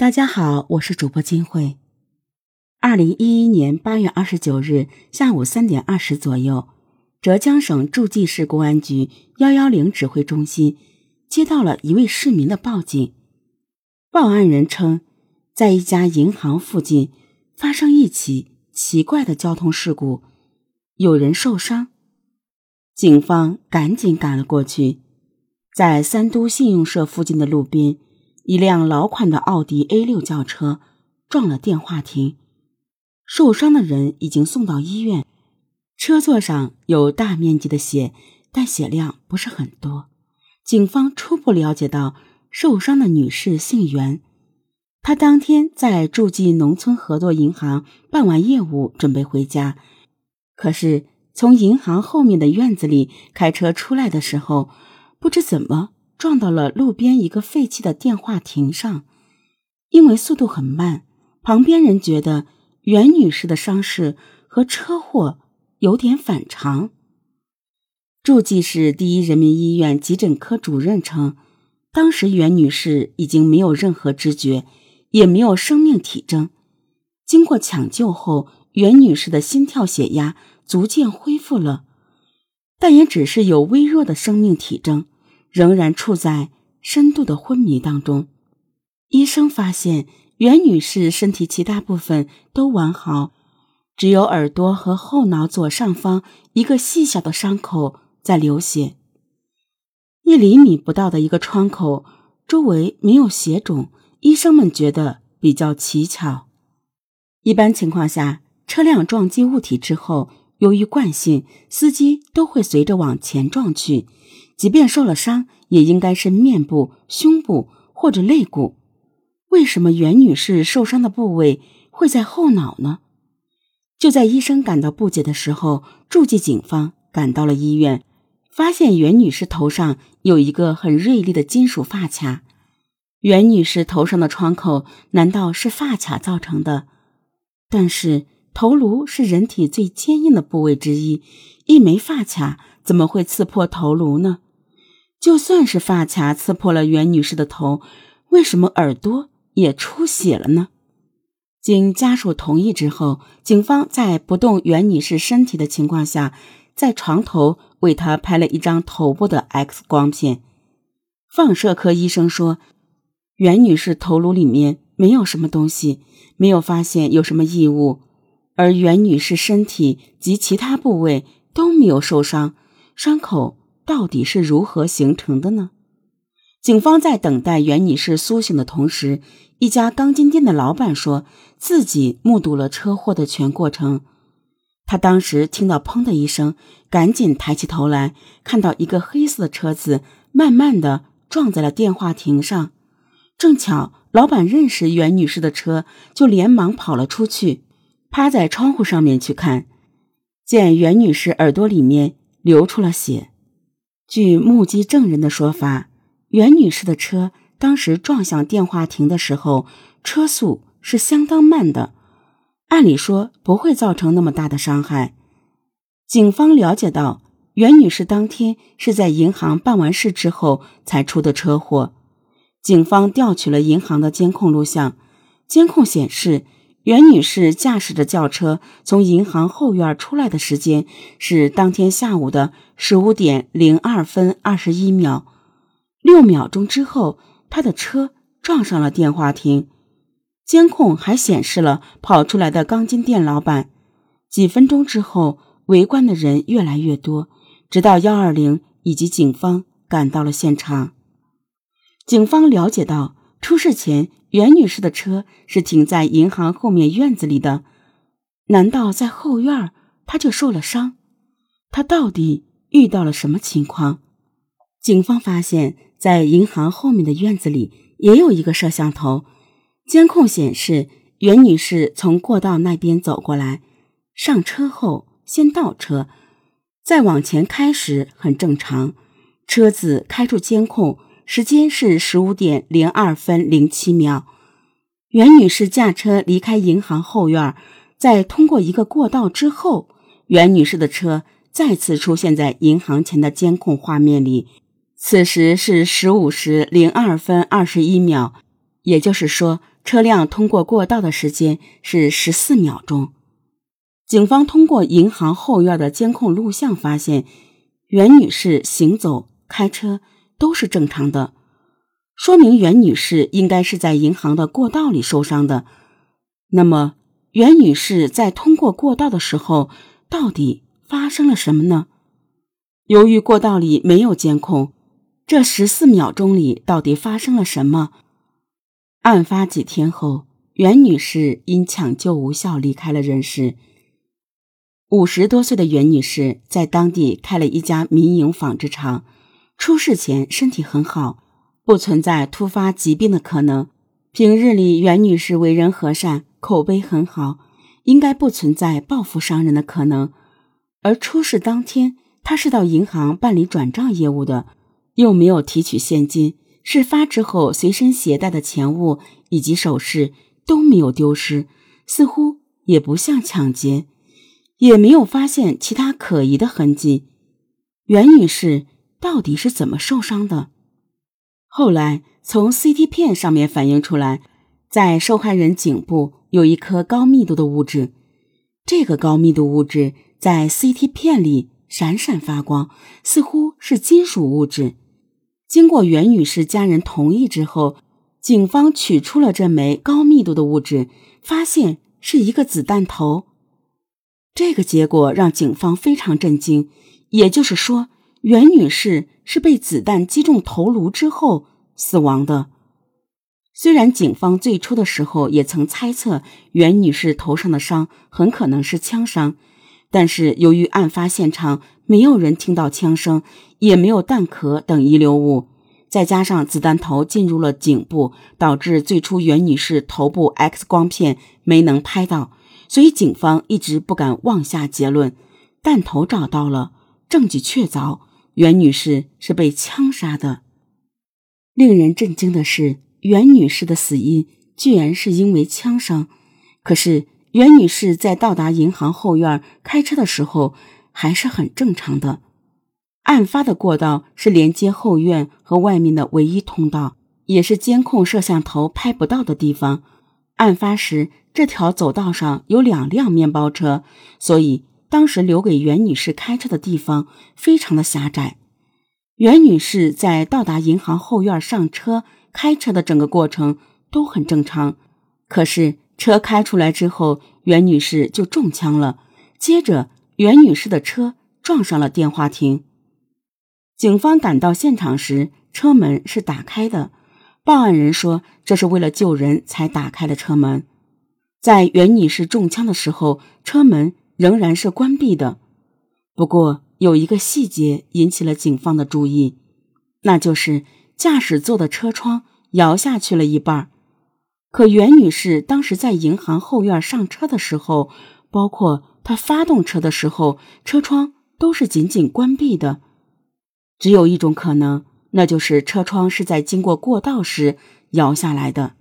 大家好，我是主播金慧。二零一一年八月二十九日下午三点二十左右，浙江省诸暨市公安局幺幺零指挥中心接到了一位市民的报警。报案人称，在一家银行附近发生一起奇怪的交通事故，有人受伤。警方赶紧赶了过去，在三都信用社附近的路边。一辆老款的奥迪 A 六轿车撞了电话亭，受伤的人已经送到医院。车座上有大面积的血，但血量不是很多。警方初步了解到，受伤的女士姓袁，她当天在住进农村合作银行办完业务，准备回家。可是从银行后面的院子里开车出来的时候，不知怎么。撞到了路边一个废弃的电话亭上，因为速度很慢，旁边人觉得袁女士的伤势和车祸有点反常。诸暨市第一人民医院急诊科主任称，当时袁女士已经没有任何知觉，也没有生命体征。经过抢救后，袁女士的心跳、血压逐渐恢复了，但也只是有微弱的生命体征。仍然处在深度的昏迷当中。医生发现袁女士身体其他部分都完好，只有耳朵和后脑左上方一个细小的伤口在流血。一厘米不到的一个创口，周围没有血肿，医生们觉得比较蹊跷。一般情况下，车辆撞击物体之后，由于惯性，司机都会随着往前撞去。即便受了伤，也应该是面部、胸部或者肋骨。为什么袁女士受伤的部位会在后脑呢？就在医生感到不解的时候，诸暨警方赶到了医院，发现袁女士头上有一个很锐利的金属发卡。袁女士头上的创口难道是发卡造成的？但是头颅是人体最坚硬的部位之一，一枚发卡怎么会刺破头颅呢？就算是发卡刺破了袁女士的头，为什么耳朵也出血了呢？经家属同意之后，警方在不动袁女士身体的情况下，在床头为她拍了一张头部的 X 光片。放射科医生说，袁女士头颅里面没有什么东西，没有发现有什么异物，而袁女士身体及其他部位都没有受伤，伤口。到底是如何形成的呢？警方在等待袁女士苏醒的同时，一家钢筋店的老板说自己目睹了车祸的全过程。他当时听到“砰”的一声，赶紧抬起头来，看到一个黑色的车子慢慢的撞在了电话亭上。正巧老板认识袁女士的车，就连忙跑了出去，趴在窗户上面去看，见袁女士耳朵里面流出了血。据目击证人的说法，袁女士的车当时撞向电话亭的时候，车速是相当慢的，按理说不会造成那么大的伤害。警方了解到，袁女士当天是在银行办完事之后才出的车祸。警方调取了银行的监控录像，监控显示。袁女士驾驶着轿车从银行后院出来的时间是当天下午的十五点零二分二十一秒，六秒钟之后，她的车撞上了电话亭。监控还显示了跑出来的钢筋店老板。几分钟之后，围观的人越来越多，直到幺二零以及警方赶到了现场。警方了解到，出事前。袁女士的车是停在银行后面院子里的，难道在后院她就受了伤？她到底遇到了什么情况？警方发现，在银行后面的院子里也有一个摄像头，监控显示袁女士从过道那边走过来，上车后先倒车，再往前开时很正常，车子开出监控。时间是十五点零二分零七秒，袁女士驾车离开银行后院，在通过一个过道之后，袁女士的车再次出现在银行前的监控画面里。此时是十五时零二分二十一秒，也就是说，车辆通过过道的时间是十四秒钟。警方通过银行后院的监控录像发现，袁女士行走、开车都是正常的，说明袁女士应该是在银行的过道里受伤的。那么，袁女士在通过过道的时候，到底发生了什么呢？由于过道里没有监控，这十四秒钟里到底发生了什么？案发几天后，袁女士因抢救无效离开了人世。五十多岁的袁女士在当地开了一家民营纺织厂，出事前身体很好，不存在突发疾病的可能。平日里，袁女士为人和善，口碑很好，应该不存在报复伤人的可能。而出事当天，她是到银行办理转账业务的，又没有提取现金，事发之后随身携带的钱物以及首饰都没有丢失，似乎也不像抢劫。也没有发现其他可疑的痕迹。袁女士到底是怎么受伤的？后来从 CT 片上面反映出来，在受害人颈部有一颗高密度的物质，这个高密度物质在 CT 片里闪闪发光，似乎是金属物质。经过袁女士家人同意之后，警方取出了这枚高密度的物质，发现是一个子弹头。这个结果让警方非常震惊，也就是说，袁女士是被子弹击中头颅之后死亡的。虽然警方最初的时候也曾猜测袁女士头上的伤很可能是枪伤，但是由于案发现场没有人听到枪声，也没有弹壳等遗留物，再加上子弹头进入了颈部，导致最初袁女士头部 X 光片没能拍到。所以，警方一直不敢妄下结论。弹头找到了，证据确凿，袁女士是被枪杀的。令人震惊的是，袁女士的死因居然是因为枪伤。可是，袁女士在到达银行后院开车的时候还是很正常的。案发的过道是连接后院和外面的唯一通道，也是监控摄像头拍不到的地方。案发时。这条走道上有两辆面包车，所以当时留给袁女士开车的地方非常的狭窄。袁女士在到达银行后院上车、开车的整个过程都很正常，可是车开出来之后，袁女士就中枪了。接着，袁女士的车撞上了电话亭。警方赶到现场时，车门是打开的。报案人说，这是为了救人才打开了车门。在袁女士中枪的时候，车门仍然是关闭的。不过有一个细节引起了警方的注意，那就是驾驶座的车窗摇下去了一半。可袁女士当时在银行后院上车的时候，包括她发动车的时候，车窗都是紧紧关闭的。只有一种可能，那就是车窗是在经过过道时摇下来的。